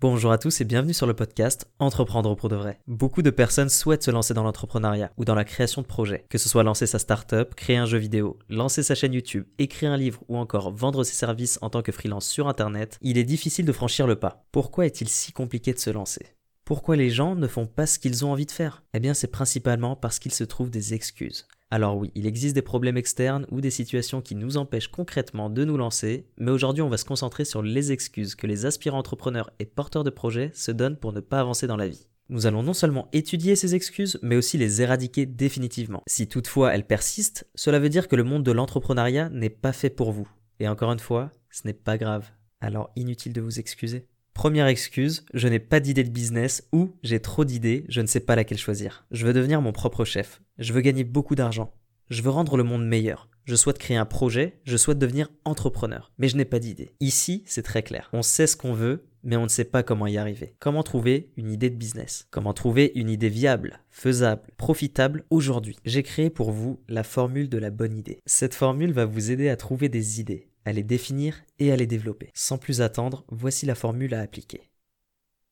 Bonjour à tous et bienvenue sur le podcast Entreprendre pour de vrai. Beaucoup de personnes souhaitent se lancer dans l'entrepreneuriat ou dans la création de projets, que ce soit lancer sa start-up, créer un jeu vidéo, lancer sa chaîne YouTube, écrire un livre ou encore vendre ses services en tant que freelance sur internet, il est difficile de franchir le pas. Pourquoi est-il si compliqué de se lancer? Pourquoi les gens ne font pas ce qu'ils ont envie de faire? Eh bien c'est principalement parce qu'ils se trouvent des excuses. Alors oui, il existe des problèmes externes ou des situations qui nous empêchent concrètement de nous lancer, mais aujourd'hui on va se concentrer sur les excuses que les aspirants entrepreneurs et porteurs de projets se donnent pour ne pas avancer dans la vie. Nous allons non seulement étudier ces excuses, mais aussi les éradiquer définitivement. Si toutefois elles persistent, cela veut dire que le monde de l'entrepreneuriat n'est pas fait pour vous. Et encore une fois, ce n'est pas grave. Alors inutile de vous excuser. Première excuse, je n'ai pas d'idée de business ou j'ai trop d'idées, je ne sais pas laquelle choisir. Je veux devenir mon propre chef. Je veux gagner beaucoup d'argent. Je veux rendre le monde meilleur. Je souhaite créer un projet, je souhaite devenir entrepreneur. Mais je n'ai pas d'idée. Ici, c'est très clair. On sait ce qu'on veut, mais on ne sait pas comment y arriver. Comment trouver une idée de business? Comment trouver une idée viable, faisable, profitable aujourd'hui? J'ai créé pour vous la formule de la bonne idée. Cette formule va vous aider à trouver des idées, à les définir et à les développer. Sans plus attendre, voici la formule à appliquer.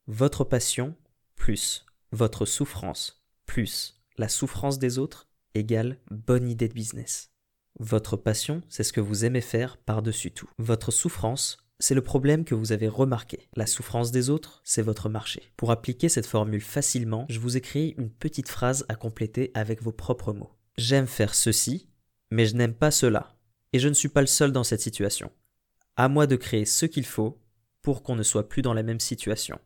Votre passion plus votre souffrance plus la souffrance des autres égale bonne idée de business. Votre passion, c'est ce que vous aimez faire par-dessus tout. Votre souffrance, c'est le problème que vous avez remarqué. La souffrance des autres, c'est votre marché. Pour appliquer cette formule facilement, je vous créé une petite phrase à compléter avec vos propres mots. J'aime faire ceci, mais je n'aime pas cela et je ne suis pas le seul dans cette situation. À moi de créer ce qu'il faut pour qu'on ne soit plus dans la même situation.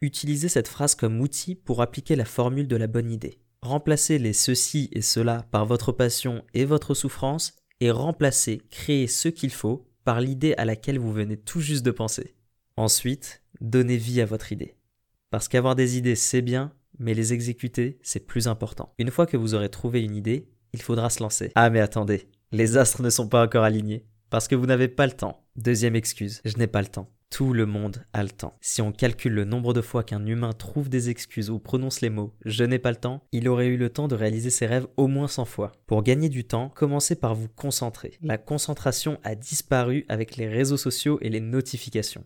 Utilisez cette phrase comme outil pour appliquer la formule de la bonne idée. Remplacez les ceci et cela par votre passion et votre souffrance et remplacez créer ce qu'il faut par l'idée à laquelle vous venez tout juste de penser. Ensuite, donnez vie à votre idée. Parce qu'avoir des idées, c'est bien, mais les exécuter, c'est plus important. Une fois que vous aurez trouvé une idée, il faudra se lancer. Ah mais attendez, les astres ne sont pas encore alignés. Parce que vous n'avez pas le temps. Deuxième excuse, je n'ai pas le temps. Tout le monde a le temps. Si on calcule le nombre de fois qu'un humain trouve des excuses ou prononce les mots je n'ai pas le temps, il aurait eu le temps de réaliser ses rêves au moins 100 fois. Pour gagner du temps, commencez par vous concentrer. La concentration a disparu avec les réseaux sociaux et les notifications.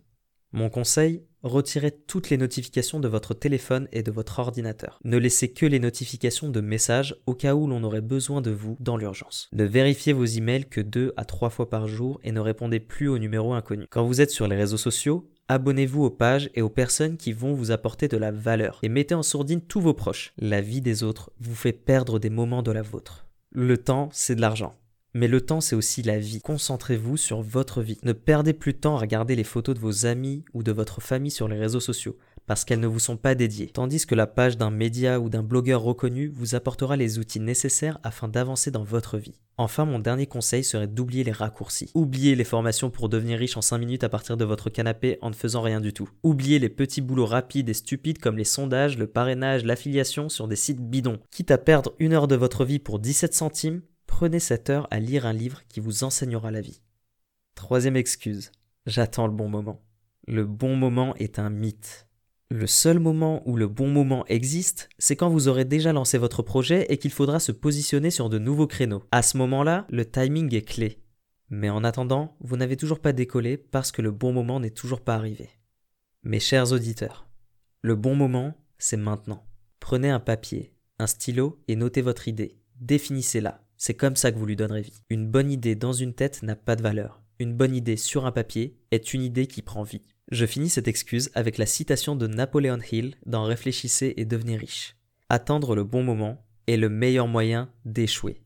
Mon conseil, retirez toutes les notifications de votre téléphone et de votre ordinateur. Ne laissez que les notifications de messages au cas où l'on aurait besoin de vous dans l'urgence. Ne vérifiez vos emails que deux à trois fois par jour et ne répondez plus aux numéros inconnus. Quand vous êtes sur les réseaux sociaux, abonnez-vous aux pages et aux personnes qui vont vous apporter de la valeur et mettez en sourdine tous vos proches. La vie des autres vous fait perdre des moments de la vôtre. Le temps, c'est de l'argent. Mais le temps, c'est aussi la vie. Concentrez-vous sur votre vie. Ne perdez plus de temps à regarder les photos de vos amis ou de votre famille sur les réseaux sociaux, parce qu'elles ne vous sont pas dédiées. Tandis que la page d'un média ou d'un blogueur reconnu vous apportera les outils nécessaires afin d'avancer dans votre vie. Enfin, mon dernier conseil serait d'oublier les raccourcis. Oubliez les formations pour devenir riche en 5 minutes à partir de votre canapé en ne faisant rien du tout. Oubliez les petits boulots rapides et stupides comme les sondages, le parrainage, l'affiliation sur des sites bidons. Quitte à perdre une heure de votre vie pour 17 centimes, Prenez cette heure à lire un livre qui vous enseignera la vie. Troisième excuse, j'attends le bon moment. Le bon moment est un mythe. Le seul moment où le bon moment existe, c'est quand vous aurez déjà lancé votre projet et qu'il faudra se positionner sur de nouveaux créneaux. À ce moment-là, le timing est clé. Mais en attendant, vous n'avez toujours pas décollé parce que le bon moment n'est toujours pas arrivé. Mes chers auditeurs, le bon moment, c'est maintenant. Prenez un papier, un stylo et notez votre idée. Définissez-la. C'est comme ça que vous lui donnerez vie. Une bonne idée dans une tête n'a pas de valeur. Une bonne idée sur un papier est une idée qui prend vie. Je finis cette excuse avec la citation de Napoléon Hill dans Réfléchissez et devenez riche. Attendre le bon moment est le meilleur moyen d'échouer.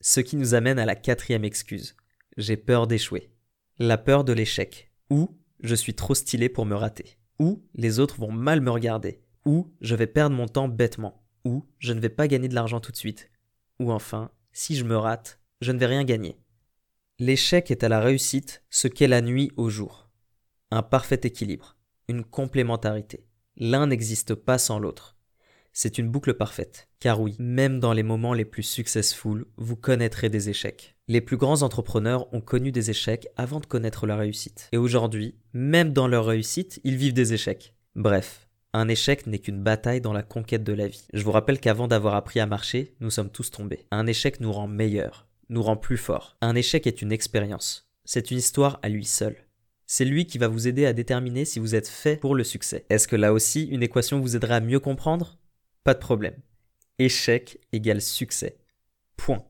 Ce qui nous amène à la quatrième excuse. J'ai peur d'échouer. La peur de l'échec. Ou je suis trop stylé pour me rater. Ou les autres vont mal me regarder. Ou je vais perdre mon temps bêtement. Ou je ne vais pas gagner de l'argent tout de suite. Ou enfin, si je me rate, je ne vais rien gagner. L'échec est à la réussite ce qu'est la nuit au jour. Un parfait équilibre, une complémentarité. L'un n'existe pas sans l'autre. C'est une boucle parfaite, car oui, même dans les moments les plus successful, vous connaîtrez des échecs. Les plus grands entrepreneurs ont connu des échecs avant de connaître la réussite. Et aujourd'hui, même dans leur réussite, ils vivent des échecs. Bref, un échec n'est qu'une bataille dans la conquête de la vie. Je vous rappelle qu'avant d'avoir appris à marcher, nous sommes tous tombés. Un échec nous rend meilleurs, nous rend plus forts. Un échec est une expérience. C'est une histoire à lui seul. C'est lui qui va vous aider à déterminer si vous êtes fait pour le succès. Est-ce que là aussi, une équation vous aidera à mieux comprendre? Pas de problème. Échec égale succès. Point.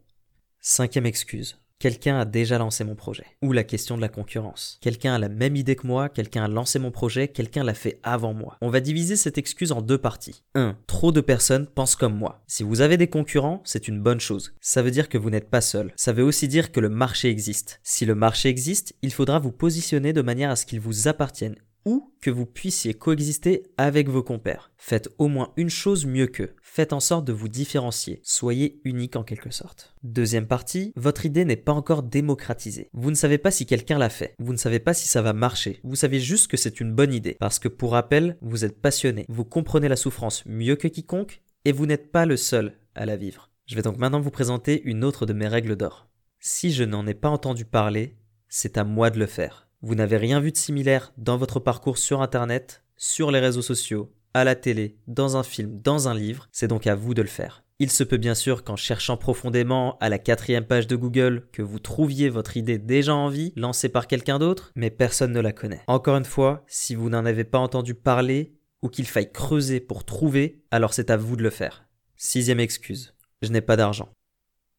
Cinquième excuse. Quelqu'un a déjà lancé mon projet. Ou la question de la concurrence. Quelqu'un a la même idée que moi, quelqu'un a lancé mon projet, quelqu'un l'a fait avant moi. On va diviser cette excuse en deux parties. 1. Trop de personnes pensent comme moi. Si vous avez des concurrents, c'est une bonne chose. Ça veut dire que vous n'êtes pas seul. Ça veut aussi dire que le marché existe. Si le marché existe, il faudra vous positionner de manière à ce qu'il vous appartienne ou que vous puissiez coexister avec vos compères. Faites au moins une chose mieux qu'eux. Faites en sorte de vous différencier. Soyez unique en quelque sorte. Deuxième partie, votre idée n'est pas encore démocratisée. Vous ne savez pas si quelqu'un l'a fait. Vous ne savez pas si ça va marcher. Vous savez juste que c'est une bonne idée. Parce que pour rappel, vous êtes passionné. Vous comprenez la souffrance mieux que quiconque et vous n'êtes pas le seul à la vivre. Je vais donc maintenant vous présenter une autre de mes règles d'or. Si je n'en ai pas entendu parler, c'est à moi de le faire. Vous n'avez rien vu de similaire dans votre parcours sur Internet, sur les réseaux sociaux, à la télé, dans un film, dans un livre, c'est donc à vous de le faire. Il se peut bien sûr qu'en cherchant profondément à la quatrième page de Google que vous trouviez votre idée déjà en vie, lancée par quelqu'un d'autre, mais personne ne la connaît. Encore une fois, si vous n'en avez pas entendu parler ou qu'il faille creuser pour trouver, alors c'est à vous de le faire. Sixième excuse, je n'ai pas d'argent.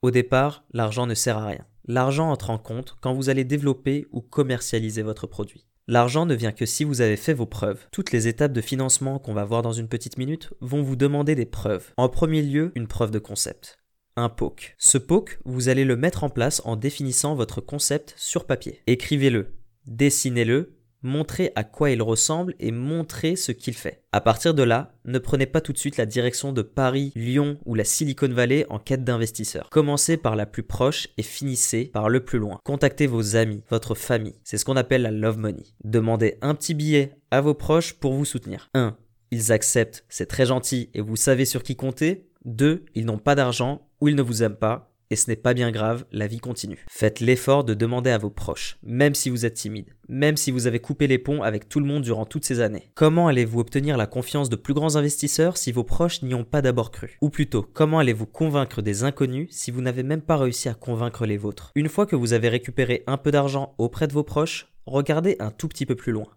Au départ, l'argent ne sert à rien. L'argent entre en compte quand vous allez développer ou commercialiser votre produit. L'argent ne vient que si vous avez fait vos preuves. Toutes les étapes de financement qu'on va voir dans une petite minute vont vous demander des preuves. En premier lieu, une preuve de concept. Un POC. Ce POC, vous allez le mettre en place en définissant votre concept sur papier. Écrivez-le, dessinez-le montrez à quoi il ressemble et montrez ce qu'il fait. À partir de là, ne prenez pas tout de suite la direction de Paris, Lyon ou la Silicon Valley en quête d'investisseurs. Commencez par la plus proche et finissez par le plus loin. Contactez vos amis, votre famille. C'est ce qu'on appelle la love money. Demandez un petit billet à vos proches pour vous soutenir. 1. Ils acceptent, c'est très gentil et vous savez sur qui compter. 2. Ils n'ont pas d'argent ou ils ne vous aiment pas et ce n'est pas bien grave, la vie continue. Faites l'effort de demander à vos proches, même si vous êtes timide, même si vous avez coupé les ponts avec tout le monde durant toutes ces années. Comment allez-vous obtenir la confiance de plus grands investisseurs si vos proches n'y ont pas d'abord cru? Ou plutôt, comment allez-vous convaincre des inconnus si vous n'avez même pas réussi à convaincre les vôtres? Une fois que vous avez récupéré un peu d'argent auprès de vos proches, regardez un tout petit peu plus loin.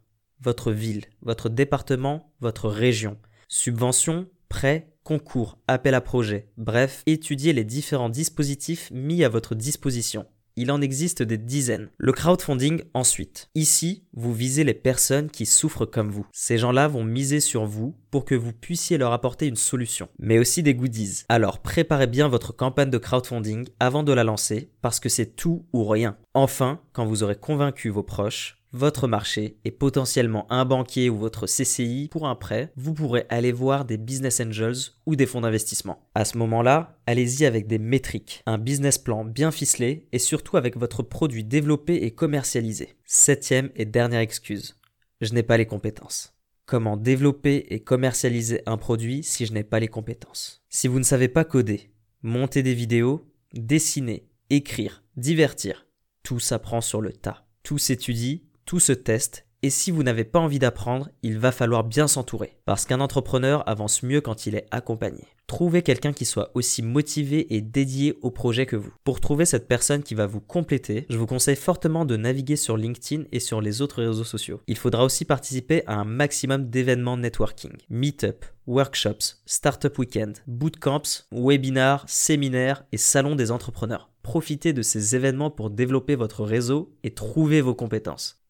Votre ville, votre département, votre région. Subventions, prêts, concours, appel à projet, bref, étudiez les différents dispositifs mis à votre disposition. Il en existe des dizaines. Le crowdfunding ensuite. Ici, vous visez les personnes qui souffrent comme vous. Ces gens-là vont miser sur vous pour que vous puissiez leur apporter une solution, mais aussi des goodies. Alors préparez bien votre campagne de crowdfunding avant de la lancer parce que c'est tout ou rien. Enfin, quand vous aurez convaincu vos proches, votre marché et potentiellement un banquier ou votre CCI pour un prêt, vous pourrez aller voir des business angels ou des fonds d'investissement. À ce moment-là, allez-y avec des métriques, un business plan bien ficelé et surtout avec votre produit développé et commercialisé. Septième et dernière excuse, je n'ai pas les compétences. Comment développer et commercialiser un produit si je n'ai pas les compétences Si vous ne savez pas coder, monter des vidéos, dessiner, écrire, divertir, tout s'apprend sur le tas. Tout s'étudie tout se teste et si vous n'avez pas envie d'apprendre, il va falloir bien s'entourer, parce qu'un entrepreneur avance mieux quand il est accompagné. Trouvez quelqu'un qui soit aussi motivé et dédié au projet que vous. Pour trouver cette personne qui va vous compléter, je vous conseille fortement de naviguer sur LinkedIn et sur les autres réseaux sociaux. Il faudra aussi participer à un maximum d'événements networking, meetup, workshops, startup weekend, bootcamps, webinars, séminaires et salons des entrepreneurs. Profitez de ces événements pour développer votre réseau et trouver vos compétences.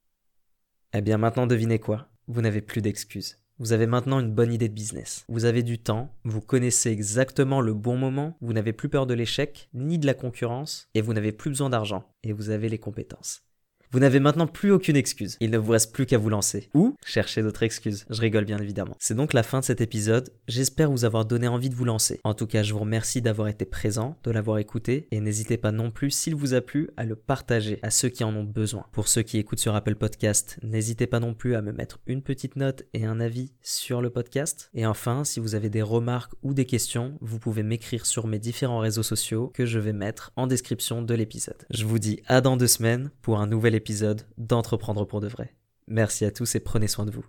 Eh bien maintenant devinez quoi? Vous n'avez plus d'excuses. Vous avez maintenant une bonne idée de business. Vous avez du temps, vous connaissez exactement le bon moment, vous n'avez plus peur de l'échec, ni de la concurrence, et vous n'avez plus besoin d'argent, et vous avez les compétences. Vous n'avez maintenant plus aucune excuse. Il ne vous reste plus qu'à vous lancer. Ou chercher d'autres excuses. Je rigole bien évidemment. C'est donc la fin de cet épisode. J'espère vous avoir donné envie de vous lancer. En tout cas, je vous remercie d'avoir été présent, de l'avoir écouté. Et n'hésitez pas non plus, s'il vous a plu, à le partager à ceux qui en ont besoin. Pour ceux qui écoutent sur Apple Podcast, n'hésitez pas non plus à me mettre une petite note et un avis sur le podcast. Et enfin, si vous avez des remarques ou des questions, vous pouvez m'écrire sur mes différents réseaux sociaux que je vais mettre en description de l'épisode. Je vous dis à dans deux semaines pour un nouvel épisode d'Entreprendre pour de vrai. Merci à tous et prenez soin de vous.